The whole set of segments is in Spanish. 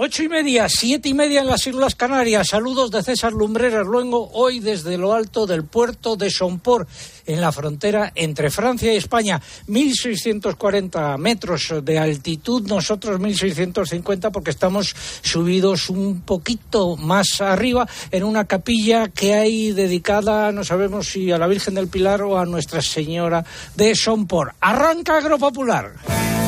Ocho y media, siete y media en las Islas Canarias. Saludos de César Lumbreras Luengo, hoy desde lo alto del puerto de Sompor, en la frontera entre Francia y España. 1.640 metros de altitud, nosotros 1.650 porque estamos subidos un poquito más arriba en una capilla que hay dedicada, no sabemos si a la Virgen del Pilar o a Nuestra Señora de Sompor. Arranca Agropopular.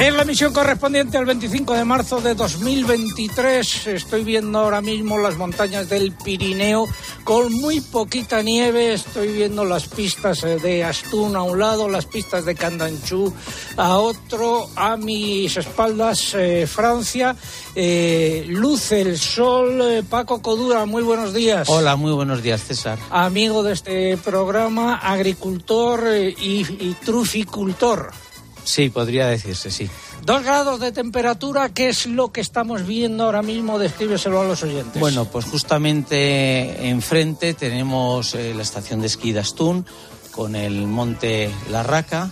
En la emisión correspondiente al 25 de marzo de 2023 estoy viendo ahora mismo las montañas del Pirineo con muy poquita nieve. Estoy viendo las pistas eh, de Astún a un lado, las pistas de Candanchú a otro. A mis espaldas eh, Francia. Eh, luce el sol. Paco Codura, muy buenos días. Hola, muy buenos días, César. Amigo de este programa, agricultor y, y truficultor. Sí, podría decirse, sí. Dos grados de temperatura, ¿qué es lo que estamos viendo ahora mismo? Descríbeselo a los oyentes. Bueno, pues justamente enfrente tenemos eh, la estación de esquí de Astún con el monte La Raca.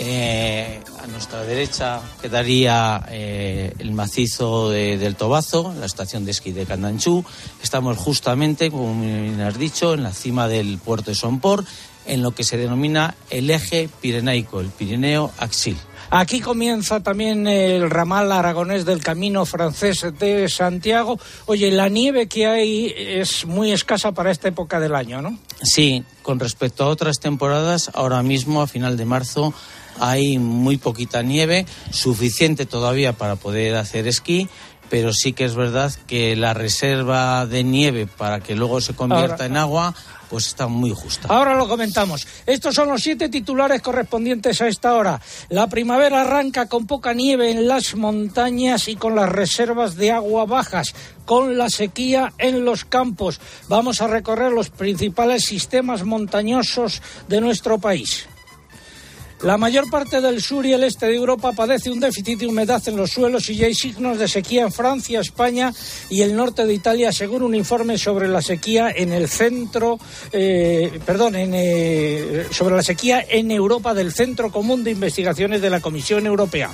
Eh, a nuestra derecha quedaría eh, el macizo de, del Tobazo, la estación de esquí de Candanchú. Estamos justamente, como bien has dicho, en la cima del puerto de Sompor, en lo que se denomina el eje pirenaico, el Pirineo Axil. Aquí comienza también el ramal aragonés del camino francés de Santiago. Oye, la nieve que hay es muy escasa para esta época del año, ¿no? Sí, con respecto a otras temporadas, ahora mismo a final de marzo hay muy poquita nieve, suficiente todavía para poder hacer esquí, pero sí que es verdad que la reserva de nieve para que luego se convierta Ahora- en agua, pues está muy justa. Ahora lo comentamos. Estos son los siete titulares correspondientes a esta hora. La primavera arranca con poca nieve en las montañas y con las reservas de agua bajas, con la sequía en los campos. Vamos a recorrer los principales sistemas montañosos de nuestro país. La mayor parte del sur y el este de Europa padece un déficit de humedad en los suelos y ya hay signos de sequía en Francia, España y el norte de Italia, según un informe sobre la sequía en el centro, eh, perdón, en, eh, sobre la sequía en Europa del Centro Común de Investigaciones de la Comisión Europea.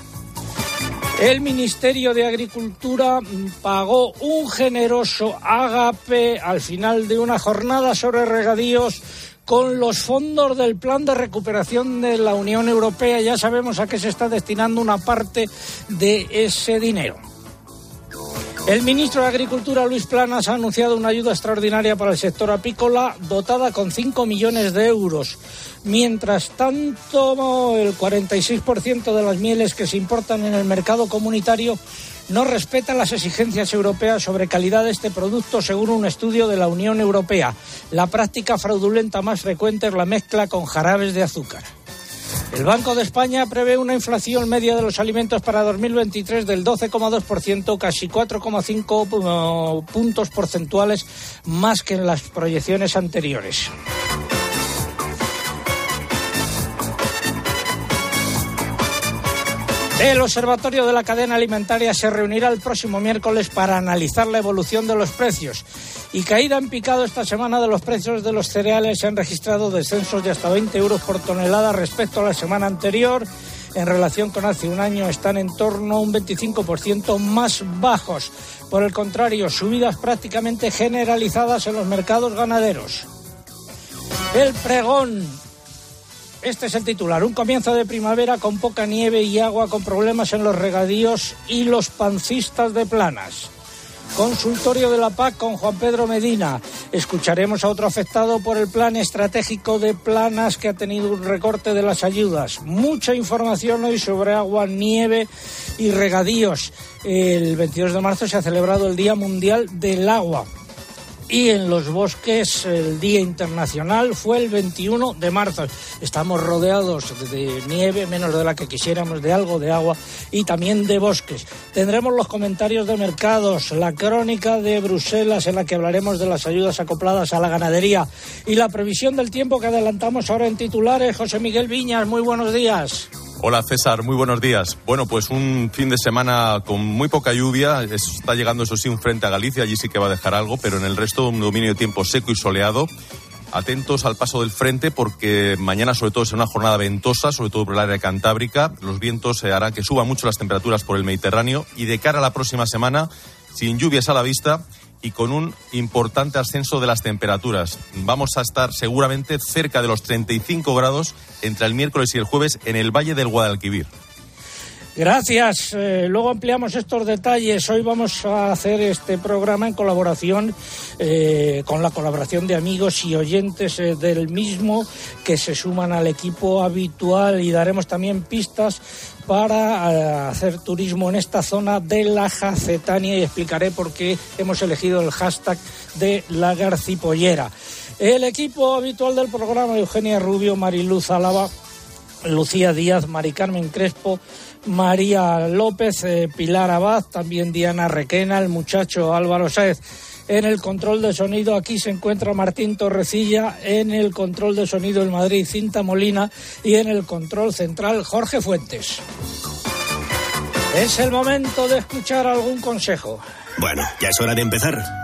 El Ministerio de Agricultura pagó un generoso agape al final de una jornada sobre regadíos con los fondos del Plan de Recuperación de la Unión Europea. Ya sabemos a qué se está destinando una parte de ese dinero. El ministro de Agricultura, Luis Planas, ha anunciado una ayuda extraordinaria para el sector apícola dotada con 5 millones de euros. Mientras tanto, el 46% de las mieles que se importan en el mercado comunitario no respeta las exigencias europeas sobre calidad de este producto, según un estudio de la Unión Europea. La práctica fraudulenta más frecuente es la mezcla con jarabes de azúcar. El Banco de España prevé una inflación media de los alimentos para 2023 del 12,2%, casi 4,5 eh, puntos porcentuales más que en las proyecciones anteriores. El Observatorio de la Cadena Alimentaria se reunirá el próximo miércoles para analizar la evolución de los precios. Y caída en picado esta semana de los precios de los cereales se han registrado descensos de hasta 20 euros por tonelada respecto a la semana anterior. En relación con hace un año están en torno a un 25% más bajos. Por el contrario, subidas prácticamente generalizadas en los mercados ganaderos. El pregón este es el titular. Un comienzo de primavera con poca nieve y agua, con problemas en los regadíos y los pancistas de planas. Consultorio de la PAC con Juan Pedro Medina. Escucharemos a otro afectado por el plan estratégico de planas que ha tenido un recorte de las ayudas. Mucha información hoy sobre agua, nieve y regadíos. El 22 de marzo se ha celebrado el Día Mundial del Agua y en los bosques el Día Internacional fue el 21 de marzo. Estamos rodeados de nieve, menos de la que quisiéramos, de algo de agua y también de bosques. Tendremos los comentarios de mercados, la crónica de Bruselas en la que hablaremos de las ayudas acopladas a la ganadería y la previsión del tiempo que adelantamos ahora en titulares. José Miguel Viñas, muy buenos días. Hola César, muy buenos días. Bueno, pues un fin de semana con muy poca lluvia. Está llegando, eso sí, un frente a Galicia. Allí sí que va a dejar algo, pero en el resto un dominio de tiempo seco y soleado. Atentos al paso del frente porque mañana sobre todo es una jornada ventosa, sobre todo por el área cantábrica. Los vientos harán que suban mucho las temperaturas por el Mediterráneo y de cara a la próxima semana, sin lluvias a la vista, y con un importante ascenso de las temperaturas. Vamos a estar seguramente cerca de los 35 grados entre el miércoles y el jueves en el Valle del Guadalquivir. Gracias. Eh, luego ampliamos estos detalles. Hoy vamos a hacer este programa en colaboración eh, con la colaboración de amigos y oyentes eh, del mismo que se suman al equipo habitual y daremos también pistas para hacer turismo en esta zona de la Jacetania y explicaré por qué hemos elegido el hashtag de la Garcipollera. El equipo habitual del programa, Eugenia Rubio, Mariluz Álava, Lucía Díaz, Mari Carmen Crespo, María López, eh, Pilar Abad, también Diana Requena, el muchacho Álvaro Sáez. En el control de sonido aquí se encuentra Martín Torrecilla, en el control de sonido el Madrid Cinta Molina y en el control central Jorge Fuentes. Es el momento de escuchar algún consejo. Bueno, ya es hora de empezar.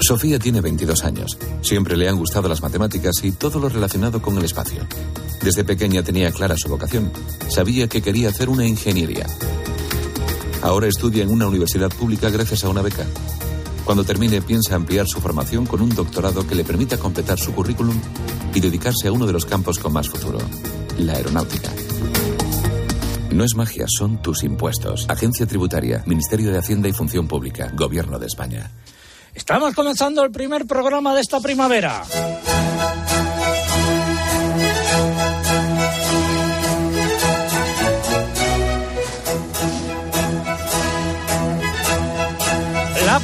Sofía tiene 22 años. Siempre le han gustado las matemáticas y todo lo relacionado con el espacio. Desde pequeña tenía clara su vocación. Sabía que quería hacer una ingeniería. Ahora estudia en una universidad pública gracias a una beca. Cuando termine piensa ampliar su formación con un doctorado que le permita completar su currículum y dedicarse a uno de los campos con más futuro, la aeronáutica. No es magia, son tus impuestos. Agencia Tributaria, Ministerio de Hacienda y Función Pública, Gobierno de España. Estamos comenzando el primer programa de esta primavera.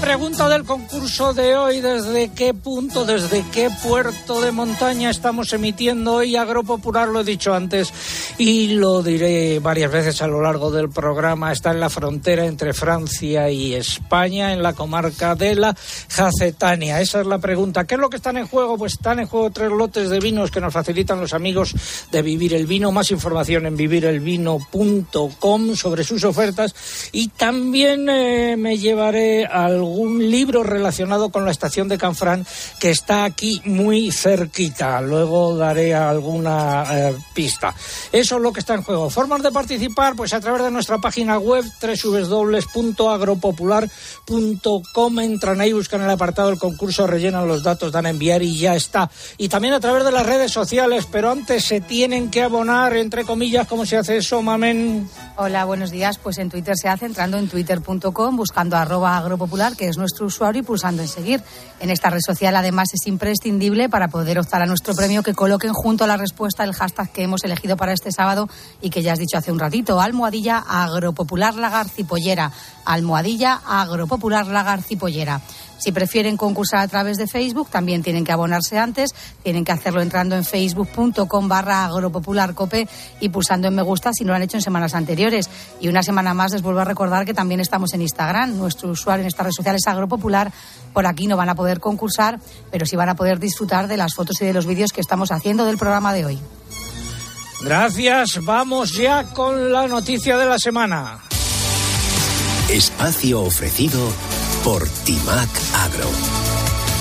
Pregunta del concurso de hoy, ¿desde qué punto, desde qué puerto de montaña estamos emitiendo hoy Agropopular? Lo he dicho antes y lo diré varias veces a lo largo del programa. Está en la frontera entre Francia y España, en la comarca de la Jacetania. Esa es la pregunta. ¿Qué es lo que están en juego? Pues están en juego tres lotes de vinos que nos facilitan los amigos de Vivir el Vino. Más información en vivirelvino.com sobre sus ofertas y también eh, me llevaré a algún libro relacionado con la estación de Canfrán que está aquí muy cerquita. Luego daré alguna eh, pista. Eso es lo que está en juego. Formas de participar, pues a través de nuestra página web www.agropopular.com. Entran ahí, buscan el apartado del concurso, rellenan los datos, dan a enviar y ya está. Y también a través de las redes sociales, pero antes se tienen que abonar, entre comillas, ¿cómo se hace eso, mamen? Hola, buenos días. Pues en Twitter se hace entrando en twitter.com, buscando arroba agropopular, es nuestro usuario, y pulsando en seguir. En esta red social, además, es imprescindible para poder optar a nuestro premio que coloquen junto a la respuesta el hashtag que hemos elegido para este sábado y que ya has dicho hace un ratito, almohadilla agropopular lagarcipollera. Almohadilla agropopular lagarcipollera. Si prefieren concursar a través de Facebook, también tienen que abonarse antes, tienen que hacerlo entrando en facebook.com barra agropopularcope y pulsando en me gusta si no lo han hecho en semanas anteriores. Y una semana más les vuelvo a recordar que también estamos en Instagram. Nuestro usuario en esta red social es agropopular. Por aquí no van a poder concursar, pero sí van a poder disfrutar de las fotos y de los vídeos que estamos haciendo del programa de hoy. Gracias. Vamos ya con la noticia de la semana. Espacio ofrecido por Timac Agro.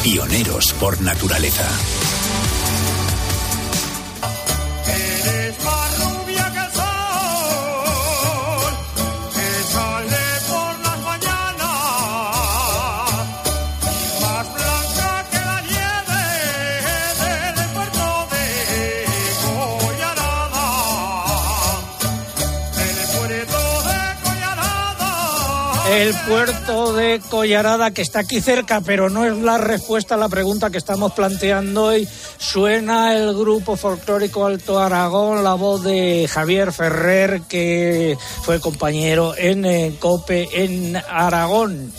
Pioneros por naturaleza. Puerto de Collarada, que está aquí cerca, pero no es la respuesta a la pregunta que estamos planteando hoy. Suena el grupo folclórico Alto Aragón, la voz de Javier Ferrer, que fue compañero en eh, COPE en Aragón.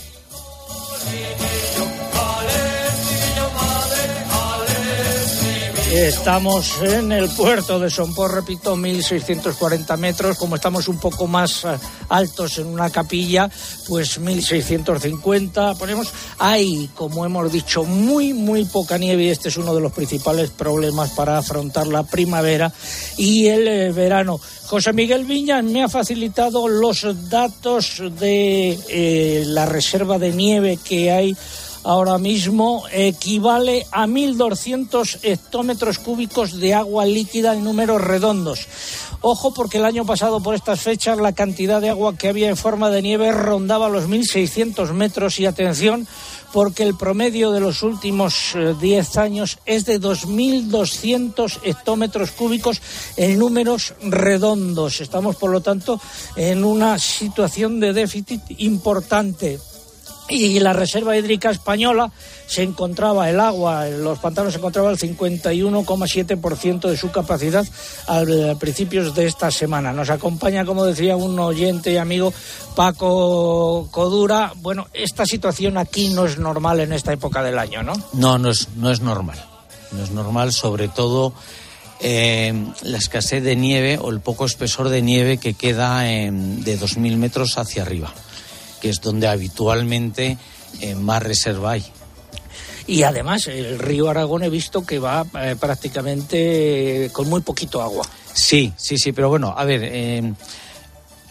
Estamos en el puerto de Sompor, repito, 1640 metros. Como estamos un poco más eh, altos en una capilla, pues 1650. Ponemos, hay, como hemos dicho, muy, muy poca nieve y este es uno de los principales problemas para afrontar la primavera y el eh, verano. José Miguel Viñas me ha facilitado los datos de eh, la reserva de nieve que hay ahora mismo equivale a 1.200 hectómetros cúbicos de agua líquida en números redondos. Ojo porque el año pasado por estas fechas la cantidad de agua que había en forma de nieve rondaba los 1.600 metros y atención porque el promedio de los últimos eh, 10 años es de 2.200 hectómetros cúbicos en números redondos. Estamos, por lo tanto, en una situación de déficit importante y la reserva hídrica española se encontraba el agua, los pantanos se encontraba el 51,7% de su capacidad a principios de esta semana. Nos acompaña, como decía un oyente y amigo, Paco Codura. Bueno, esta situación aquí no es normal en esta época del año, ¿no? No, no es, no es normal. No es normal, sobre todo eh, la escasez de nieve o el poco espesor de nieve que queda en- de 2.000 metros hacia arriba, que es donde habitualmente eh, más reserva hay. Y además, el río Aragón he visto que va eh, prácticamente con muy poquito agua. Sí, sí, sí, pero bueno, a ver, eh,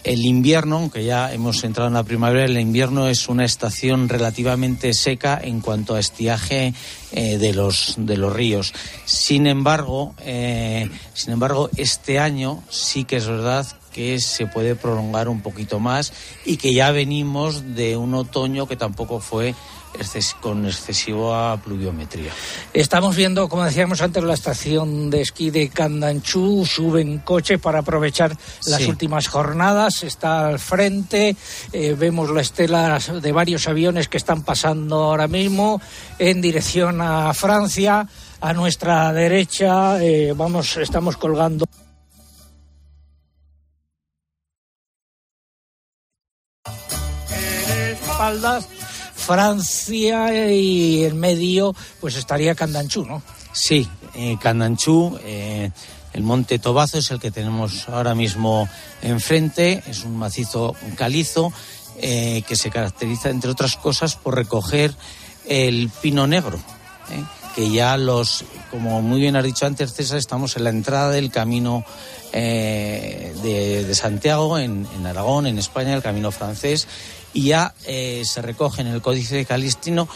el invierno, aunque ya hemos entrado en la primavera, el invierno es una estación relativamente seca en cuanto a estiaje eh, de los de los ríos. Sin embargo, eh, sin embargo, este año sí que es verdad que se puede prolongar un poquito más y que ya venimos de un otoño que tampoco fue exces- con excesiva pluviometría. Estamos viendo, como decíamos antes, la estación de esquí de Candanchú. Suben coches para aprovechar las Sí. últimas jornadas. Está al frente. eh, vemos la estela de varios aviones que están pasando ahora mismo en dirección a Francia. A nuestra derecha, eh, vamos, estamos colgando. Francia y en medio pues estaría Candanchú, ¿no? Sí, eh, Candanchú, eh, el monte Tobazo es el que tenemos ahora mismo enfrente, es un macizo calizo eh, que se caracteriza, entre otras cosas, por recoger el pino negro, eh, que ya los, como muy bien has dicho antes, César, estamos en la entrada del camino de, Santiago, en Aragón, en España, el camino francés, y ya eh, se recoge en el Códice de Calistino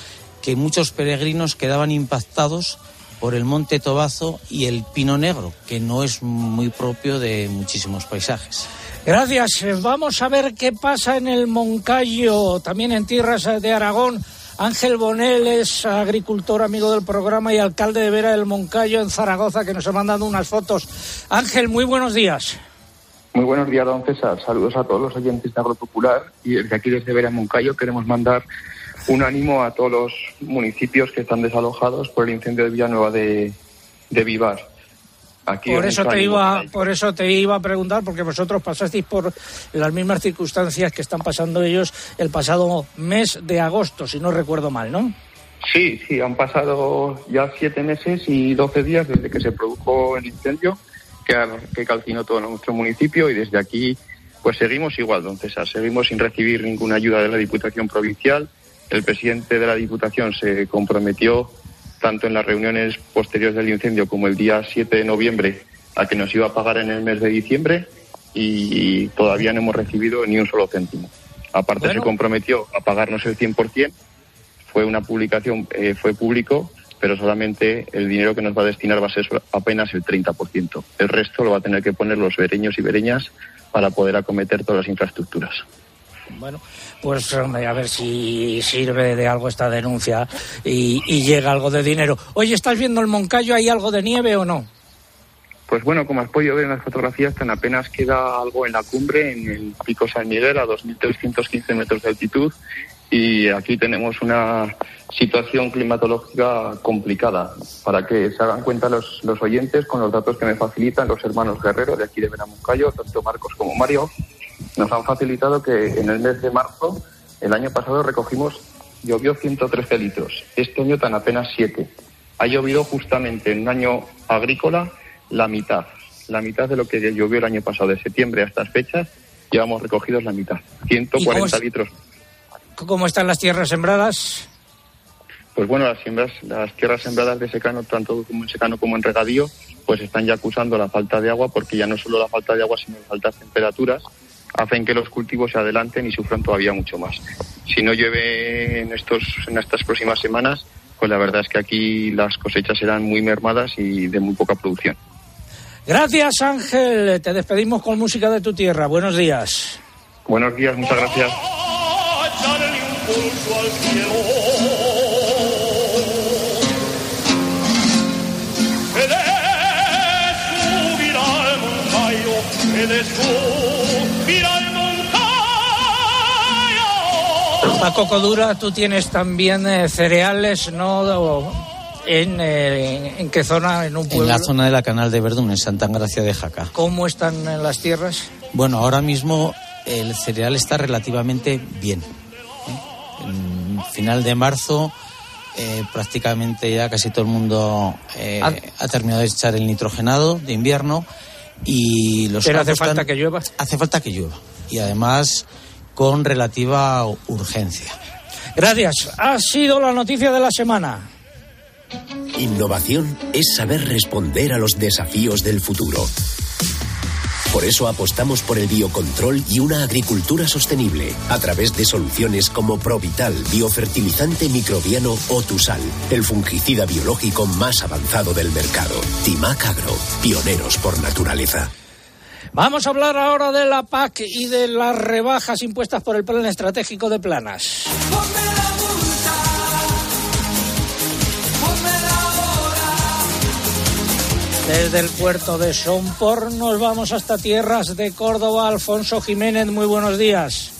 que muchos peregrinos quedaban impactados por el monte Tobazo y el pino negro, que no es muy propio de muchísimos paisajes. Gracias. Vamos a ver qué pasa en el Moncayo, también en tierras de Aragón. Ángel Bonel es agricultor, amigo del programa y alcalde de Vera del Moncayo en Zaragoza, que nos ha mandado unas fotos. Ángel, muy buenos días. Muy buenos días, don César. Saludos a todos los oyentes de Agropopular. Y desde aquí, desde Vera Moncayo, queremos mandar un ánimo a todos los municipios que están desalojados por el incendio de Villanueva de, de Vivar. Aquí Por eso, te iba, por eso te iba a preguntar, porque vosotros pasasteis por las mismas circunstancias que están pasando ellos el pasado mes de agosto, si no recuerdo mal, ¿no? Sí, sí, han pasado ya siete meses y doce días desde que se produjo el incendio que, calcinó todo nuestro municipio y desde aquí pues seguimos igual, don César, seguimos sin recibir ninguna ayuda de la Diputación Provincial. El presidente de la Diputación se comprometió tanto en las reuniones posteriores del incendio como el día 7 de noviembre a que nos iba a pagar en el mes de diciembre y todavía no hemos recibido ni un solo céntimo. Aparte Bueno. se comprometió a pagarnos el 100%, fue una publicación, eh, fue público, pero solamente el dinero que nos va a destinar va a ser apenas el 30%. El resto lo va a tener que poner los vereños y vereñas para poder acometer todas las infraestructuras. Bueno, pues hombre, a ver si sirve de algo esta denuncia y, y llega algo de dinero. Oye, ¿estás viendo el Moncayo? ¿Hay algo de nieve o no? Pues bueno, como has podido ver en las fotografías, tan apenas queda algo en la cumbre, en el pico San Miguel, a 2.315 metros de altitud, y aquí tenemos una situación climatológica complicada. Para que se hagan cuenta los, los oyentes con los datos que me facilitan los hermanos Guerrero de aquí de Benamuncayo, tanto Marcos como Mario, nos han facilitado que en el mes de marzo, el año pasado recogimos, llovió 113 litros, este año tan apenas 7. Ha llovido justamente en un año agrícola la mitad, la mitad de lo que llovió el año pasado, de septiembre a estas fechas, llevamos recogidos la mitad, 140 es- litros. ¿Cómo están las tierras sembradas? Pues bueno, las siembras, las tierras sembradas de secano, tanto como en secano como en regadío, pues están ya acusando la falta de agua, porque ya no solo la falta de agua, sino las altas temperaturas hacen que los cultivos se adelanten y sufran todavía mucho más. Si no llueve en estos, en estas próximas semanas, pues la verdad es que aquí las cosechas serán muy mermadas y de muy poca producción. Gracias, Ángel. Te despedimos con música de tu tierra. Buenos días. Buenos días, muchas gracias. Pulso al cielo. He de subir al moncayo, he de subir al moncayo. Paco Codura, tú tienes también eh, cereales, ¿no? O- En, eh, ¿En qué zona? ¿En un En pueblo? la zona de la Canal de Verdún, en Santa Gracia de Jaca. ¿Cómo están en las tierras? Bueno, ahora mismo el cereal está relativamente bien. Final de marzo eh, prácticamente ya casi todo el mundo eh, Ah. ha terminado de echar el nitrogenado de invierno y los Pero hace falta están- que llueva. Hace falta que llueva y además con relativa urgencia. Gracias. Ha sido la noticia de la semana. Innovación es saber responder a los desafíos del futuro. Por eso apostamos por el biocontrol y una agricultura sostenible a través de soluciones como Provital, biofertilizante microbiano o Tusal, el fungicida biológico más avanzado del mercado. Timac Agro, pioneros por naturaleza. Vamos a hablar ahora de la PAC y de las rebajas impuestas por el Plan Estratégico de Planas. Desde el puerto de Sompor nos vamos hasta tierras de Córdoba. Alfonso Jiménez, muy buenos días.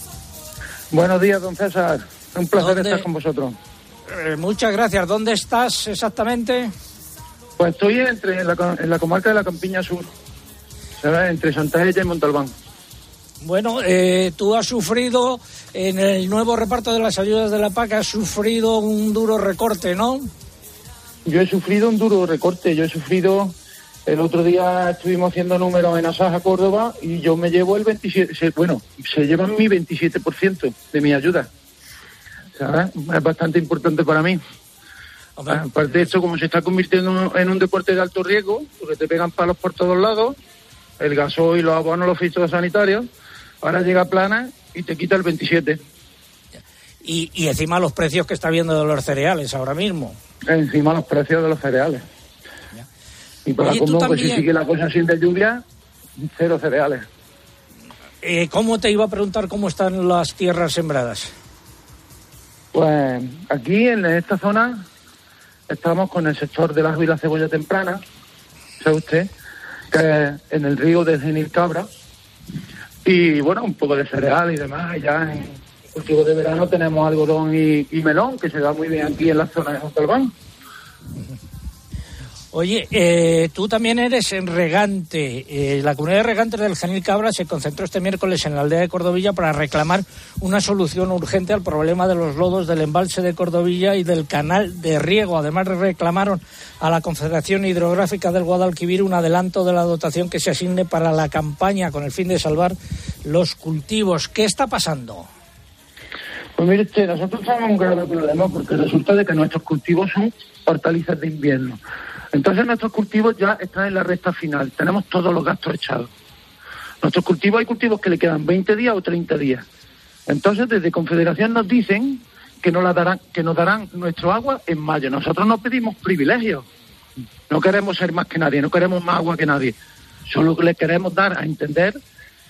Buenos días, don César. Un placer ¿Dónde? estar con vosotros. Eh, muchas gracias. ¿Dónde estás exactamente? Pues estoy entre la, en la comarca de la Campiña Sur, ¿sabes? entre Santa Ella y Montalbán. Bueno, eh, tú has sufrido en el nuevo reparto de las ayudas de la PAC, has sufrido un duro recorte, ¿no? Yo he sufrido un duro recorte. Yo he sufrido. El otro día estuvimos haciendo números en Asaja, Córdoba, y yo me llevo el 27. se- Bueno, se llevan mi 27% de mi ayuda. ¿Sabes? Es bastante importante para mí. Hombre, Aparte de esto, como se está convirtiendo en un deporte de alto riesgo, porque te pegan palos por todos lados, el gasoil, los abonos, los fitosanitarios, ahora llega Plana y te quita el 27. y, y encima los precios que está viendo de los cereales ahora mismo. Encima los precios de los cereales. Y para Oye, como pues si sigue la cosa sin de lluvia, cero cereales. Eh, ¿Cómo te iba a preguntar cómo están las tierras sembradas? Pues aquí en esta zona estamos con el sector del ajo y la cebolla temprana, sabe usted, que es en el río de Genil Cabra. Y bueno, un poco de cereal y demás. Ya en cultivo de verano tenemos algodón y, y melón, que se da muy bien aquí en la zona de Montalbán. Oye, eh, tú también eres en regante. Eh, la comunidad de regantes del Genil Cabra se concentró este miércoles en la aldea de Cordovilla para reclamar una solución urgente al problema de los lodos del embalse de Cordovilla y del canal de riego. Además, reclamaron a la Confederación Hidrográfica del Guadalquivir un adelanto de la dotación que se asigne para la campaña con el fin de salvar los cultivos. ¿Qué está pasando? Pues mire nosotros tenemos un grave problema porque resulta de que nuestros cultivos son hortalizas de invierno. Entonces nuestros cultivos ya están en la recta final, tenemos todos los gastos echados. Nuestros cultivos hay cultivos que le quedan 20 días o 30 días. Entonces desde Confederación nos dicen que nos, la darán, que nos darán nuestro agua en mayo. Nosotros no pedimos privilegios, no queremos ser más que nadie, no queremos más agua que nadie. Solo le queremos dar a entender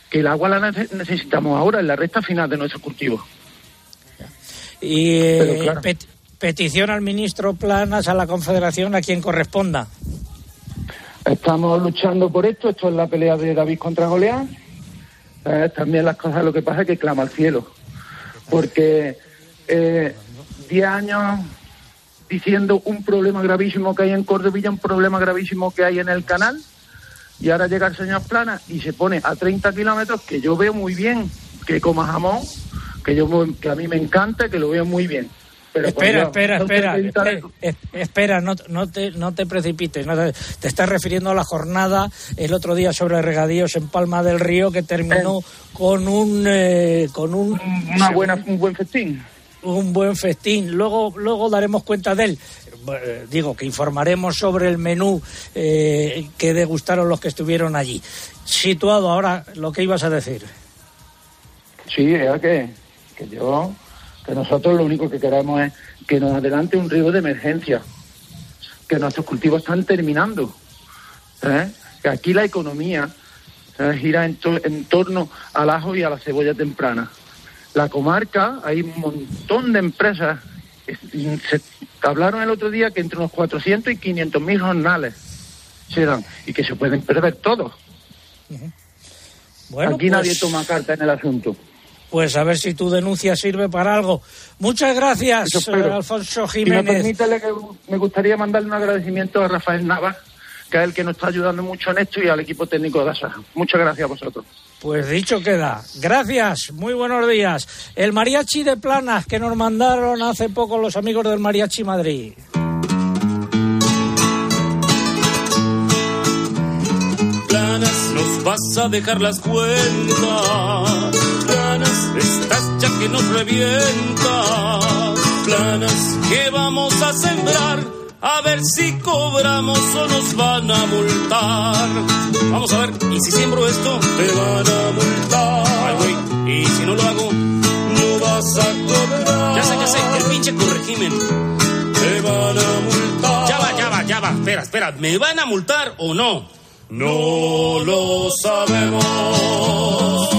que el agua la nece- necesitamos ahora en la recta final de nuestros cultivos. Y eh, Pero claro. Pet- petición al ministro Planas, a la Confederación, a quien corresponda. Estamos luchando por esto, esto es la pelea de David contra Goliat. Eh, también las cosas, lo que pasa es que clama al cielo. Porque eh, 10 años diciendo un problema gravísimo que hay en Cordovilla, un problema gravísimo que hay en el canal, y ahora llega el señor Plana y se pone a 30 kilómetros, que yo veo muy bien que coma jamón, que, yo, que a mí me encanta, que lo veo muy bien. Pero Espera, espera, espera, espera, es- espera, no, no te, no te precipites. no te, te estás refiriendo a la jornada el otro día sobre regadíos en Palma del Río que terminó con un eh, con un Una buena, un buen festín. un buen festín. Luego, luego daremos cuenta de él. Eh, Digo que informaremos sobre el menú eh, que degustaron los que estuvieron allí. Situado ahora lo que ibas a decir. Sí, que, que yo, que nosotros lo único que queremos es que nos adelante un riego de emergencia, que nuestros cultivos están terminando, ¿eh? que aquí la economía ¿eh? gira en, to- en torno al ajo y a la cebolla temprana. La comarca, hay un montón de empresas, es- se hablaron el otro día que entre unos 400 y 500 mil jornales se dan y que se pueden perder todos. Bueno, aquí nadie pues- toma carta en el asunto. Pues a ver si tu denuncia sirve para algo. Muchas gracias, eh, Alfonso Si me Jiménez. le- me gustaría mandarle un agradecimiento a Rafael Navas, que es el que nos está ayudando mucho en esto, y al equipo técnico de ASA. Muchas gracias a vosotros. Pues dicho queda. Gracias, muy buenos días. El mariachi de Planas que nos mandaron hace poco los amigos del Mariachi Madrid. Planas, nos vas a dejar las cuentas. Planas, estás ya que nos revienta. Planas, que vamos a sembrar? A ver si cobramos o nos van a multar. Vamos a ver, ¿y si siembro esto? Te van a multar. Ay, güey, y si no lo hago, no vas a cobrar. Ya sé, ya sé, el pinche corregimen. Te van a multar. Ya va, ya va, ya va. Espera, espera, ¿me van a multar o no? No lo sabemos.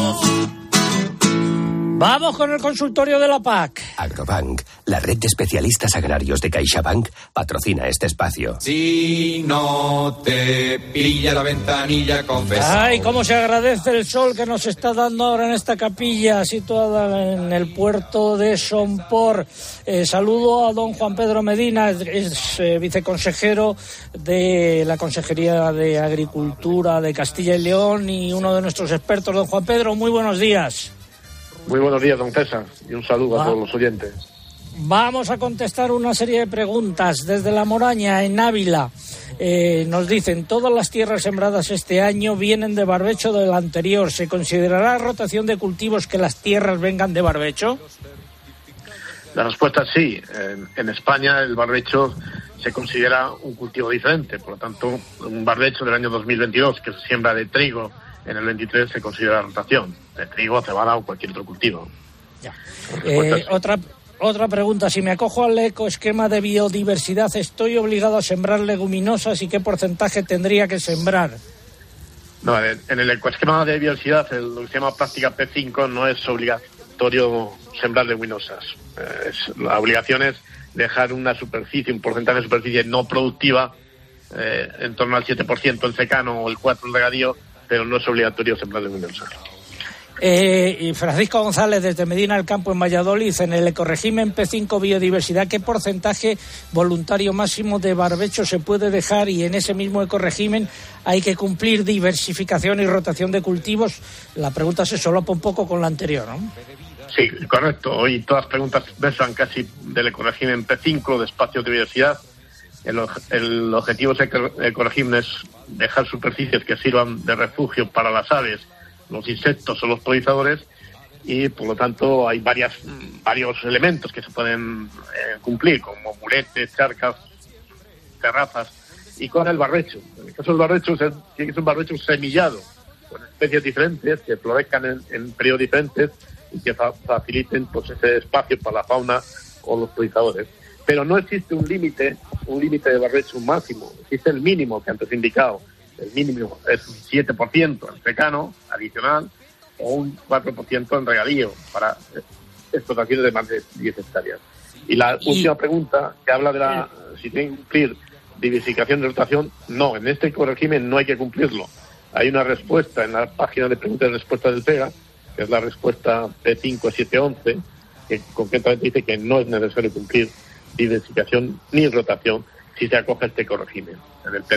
Vamos con el consultorio de la PAC. Agrobank, la red de especialistas agrarios de CaixaBank, patrocina este espacio. Si no te pilla la ventanilla, confesa. Ay, cómo se agradece el sol que nos está dando ahora en esta capilla situada en el puerto de Sompor. Eh, saludo a don Juan Pedro Medina, es, eh, viceconsejero de la Consejería de Agricultura de Castilla y León y uno de nuestros expertos. Don Juan Pedro, muy buenos días. Muy buenos días, don César, y un saludo a todos los oyentes. Vamos a contestar una serie de preguntas desde la Moraña, en Ávila. Eh, nos dicen, todas las tierras sembradas este año vienen de barbecho del anterior. ¿Se considerará rotación de cultivos que las tierras vengan de barbecho? La respuesta es sí. En, en España el barbecho se considera un cultivo diferente, por lo tanto, un barbecho del año 2022 que se siembra de trigo en el 23 se considera rotación, de trigo, cebada o cualquier otro cultivo. Eh, otra, otra pregunta, si me acojo al ecoesquema de biodiversidad, ¿estoy obligado a sembrar leguminosas y qué porcentaje tendría que sembrar? No, en en el ecoesquema de biodiversidad, el, lo que se llama práctica P5, no es obligatorio sembrar leguminosas. Eh, es- la obligación es dejar una superficie, un porcentaje de superficie no productiva, eh, en torno al 7% en secano o el 4% en regadío, pero no es obligatorio sembrar leguminosas. Eh, y Francisco González, desde Medina del Campo, en Valladolid, en el ecoregimen P5 Biodiversidad, ¿qué porcentaje voluntario máximo de barbecho se puede dejar? Y en ese mismo ecoregimen hay que cumplir diversificación y rotación de cultivos. La pregunta se solapa un poco con la anterior, ¿no? Sí, correcto. Hoy todas las preguntas versan casi del ecoregimen P5, de espacios de biodiversidad. El, el objetivo de ese ecoregimen es dejar superficies que sirvan de refugio para las aves, los insectos o los polinizadores y por lo tanto hay varias, varios elementos que se pueden eh, cumplir, como muletes, charcas, terrazas y con el barbecho. En el caso del barbecho se- tiene que ser un barbecho semillado, con especies diferentes que florezcan en, en periodos diferentes y que fa- faciliten pues ese espacio para la fauna o los polinizadores. Pero no existe un límite, un límite de barbecho máximo, existe el mínimo que antes he indicado. El mínimo es un 7% en secano adicional o un 4% en regadío para explotaciones de más de 10 hectáreas. Y la Y- última pregunta que habla de la si tiene que cumplir diversificación de rotación, no, en este ecorégimen no hay que cumplirlo. Hay una respuesta en la página de preguntas y respuestas del PEGA, que es la respuesta P5711, que concretamente dice que no es necesario cumplir diversificación ni rotación si se acoge este P5.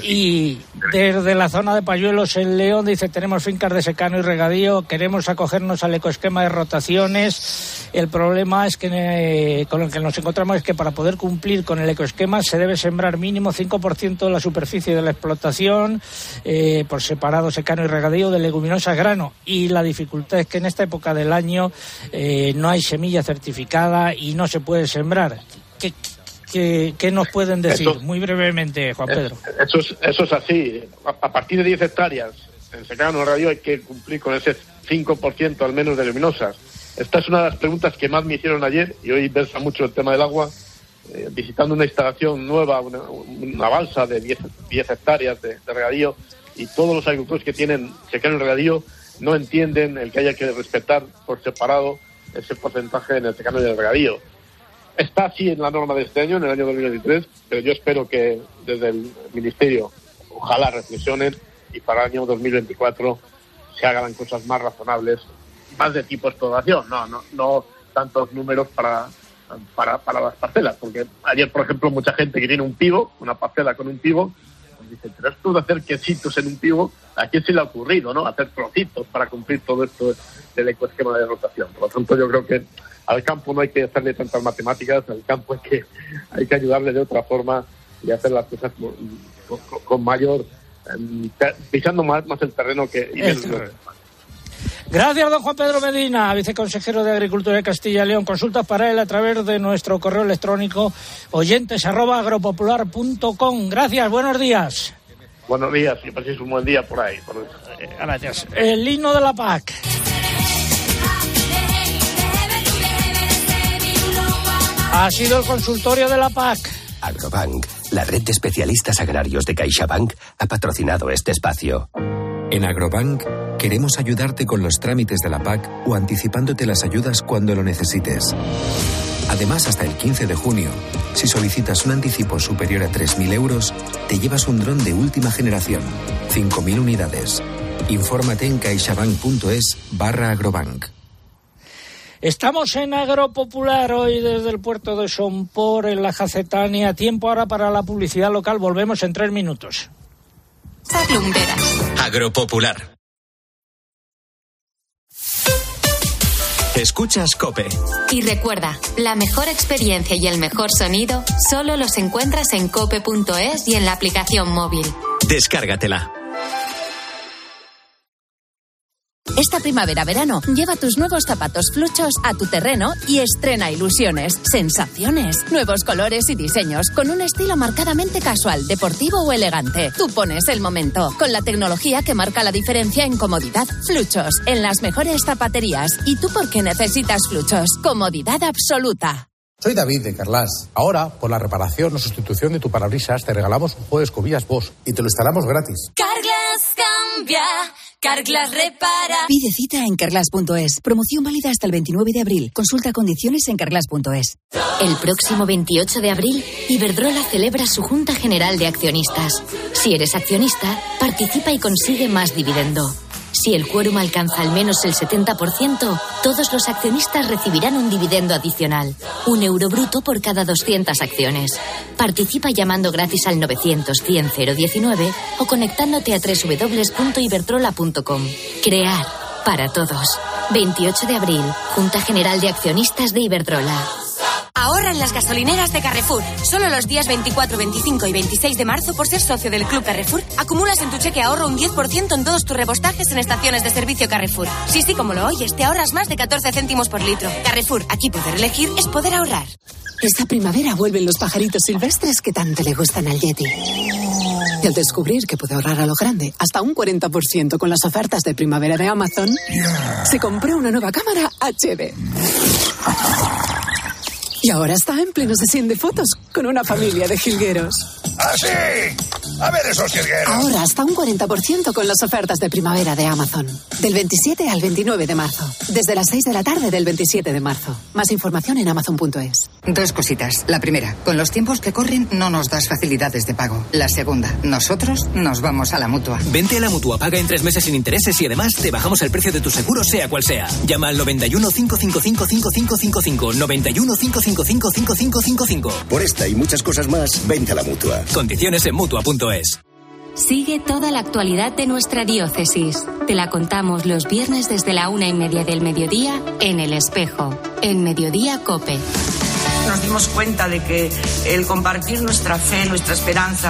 Y desde la zona de Payuelos, en León, dice, tenemos fincas de secano y regadío, queremos acogernos al ecoesquema de rotaciones. El problema es que eh, con el que nos encontramos es que para poder cumplir con el ecoesquema se debe sembrar mínimo 5% de la superficie de la explotación eh, por separado secano y regadío de leguminosas grano. Y la dificultad es que en esta época del año eh, no hay semilla certificada y no se puede sembrar. ¿Qué, qué, qué nos pueden decir? Eso- Muy brevemente, Juan Pedro. Eso es, eso es así. A, a partir de 10 hectáreas en secano radio hay que cumplir con ese 5% al menos de luminosas. Esta es una de las preguntas que más me hicieron ayer y hoy versa mucho el tema del agua. eh, visitando una instalación nueva, una, una balsa de 10, 10 hectáreas de, de regadío y todos los agricultores que tienen secano y regadío no entienden el que haya que respetar por separado ese porcentaje en el secano y el regadío. Está así en la norma de este año, en el año 2023, pero yo espero que desde el Ministerio ojalá reflexionen y para el año 2024 se hagan cosas más razonables, más de tipo explotación, no, no, no tantos números para, para, para las parcelas, porque ayer, por ejemplo, mucha gente que tiene un pivo, una parcela con un pivo, pues dice, pero esto de hacer quesitos en un pivo, ¿a quién se le ha ocurrido, no? Hacer trocitos para cumplir todo esto del ecoesquema de rotación. Por lo tanto, yo creo que al campo no hay que hacerle tantas matemáticas, al campo hay que, hay que ayudarle de otra forma y hacer las cosas con, con- con mayor, pe- pisando más, más el terreno que... y El. Gracias, don Juan Pedro Medina, viceconsejero de Agricultura de Castilla y León. Consultas para él a través de nuestro correo electrónico oyentes arroba agropopular.com. Gracias, buenos días. Buenos días y paséis un buen día por ahí. por- Gracias. El himno de la PAC. Ha sido el consultorio de la PAC. Agrobank, la red de especialistas agrarios de CaixaBank, ha patrocinado este espacio. En Agrobank queremos ayudarte con los trámites de la PAC o anticipándote las ayudas cuando lo necesites. Además, hasta el 15 de junio, si solicitas un anticipo superior a 3.000 euros, te llevas un dron de última generación, 5.000 unidades. Infórmate en caixabank.es barra agrobank. Estamos en Agropopular hoy desde el puerto de Sompor, en la Jacetania. Tiempo ahora para la publicidad local. Volvemos en tres minutos. Agropopular. Escuchas Cope. Y recuerda, la mejor experiencia y el mejor sonido solo los encuentras en cope.es y en la aplicación móvil. Descárgatela. Esta primavera-verano, lleva tus nuevos zapatos fluchos a tu terreno y estrena ilusiones, sensaciones, nuevos colores y diseños con un estilo marcadamente casual, deportivo o elegante. Tú pones el momento con la tecnología que marca la diferencia en comodidad. Fluchos en las mejores zapaterías. ¿Y tú por qué necesitas fluchos? Comodidad absoluta. Soy David de Carlas. Ahora, por la reparación o sustitución de tu parabrisas, te regalamos un juego de escobillas Bosch y te lo instalamos gratis. Carglass cambia, Carglass repara. Pide cita en carglass.es. Promoción válida hasta el 29 de abril. Consulta condiciones en carglass.es. El próximo 28 de abril, Iberdrola celebra su Junta General de Accionistas. Si eres accionista, participa y consigue más dividendo. Si el quórum alcanza al menos el 70%, todos los accionistas recibirán un dividendo adicional, un euro bruto por cada 200 acciones. Participa llamando gratis al 900-100-019 o conectándote a www.iberdrola.com. Crear para todos. 28 de abril, Junta General de Accionistas de Iberdrola. Ahorra en las gasolineras de Carrefour. Solo los días 24, 25 y 26 de marzo, por ser socio del Club Carrefour, acumulas en tu cheque ahorro un 10% en todos tus repostajes en estaciones de servicio Carrefour. Sí, sí, como lo oyes, te ahorras más de 14 céntimos por litro. Carrefour, aquí poder elegir es poder ahorrar. Esta primavera vuelven los pajaritos silvestres que tanto le gustan al Yeti. Y al descubrir que puede ahorrar a lo grande, hasta un 40% con las ofertas de primavera de Amazon, se compró una nueva cámara HD. Y ahora está en pleno sesión de fotos con una familia de jilgueros. ¡Ah, sí! A ver esos jilgueros. Ahora hasta un 40% con las ofertas de primavera de Amazon. Del 27 al 29 de marzo. Desde las 6 de la tarde del 27 de marzo. Más información en amazon.es. Dos cositas. La primera, con los tiempos que corren no nos das facilidades de pago. La segunda, nosotros nos vamos a la mutua. Vente a la mutua, paga en tres meses sin intereses y además te bajamos el precio de tu seguro, sea cual sea. Llama al 91 555 5555. 91 555 5555. Por esta y muchas cosas más, vente a la mutua. Condiciones en mutua.es. Sigue toda la actualidad de nuestra diócesis. Te la contamos los viernes desde la una y media del mediodía en El Espejo, en Mediodía Cope. Nos dimos cuenta de que el compartir nuestra fe, nuestra esperanza,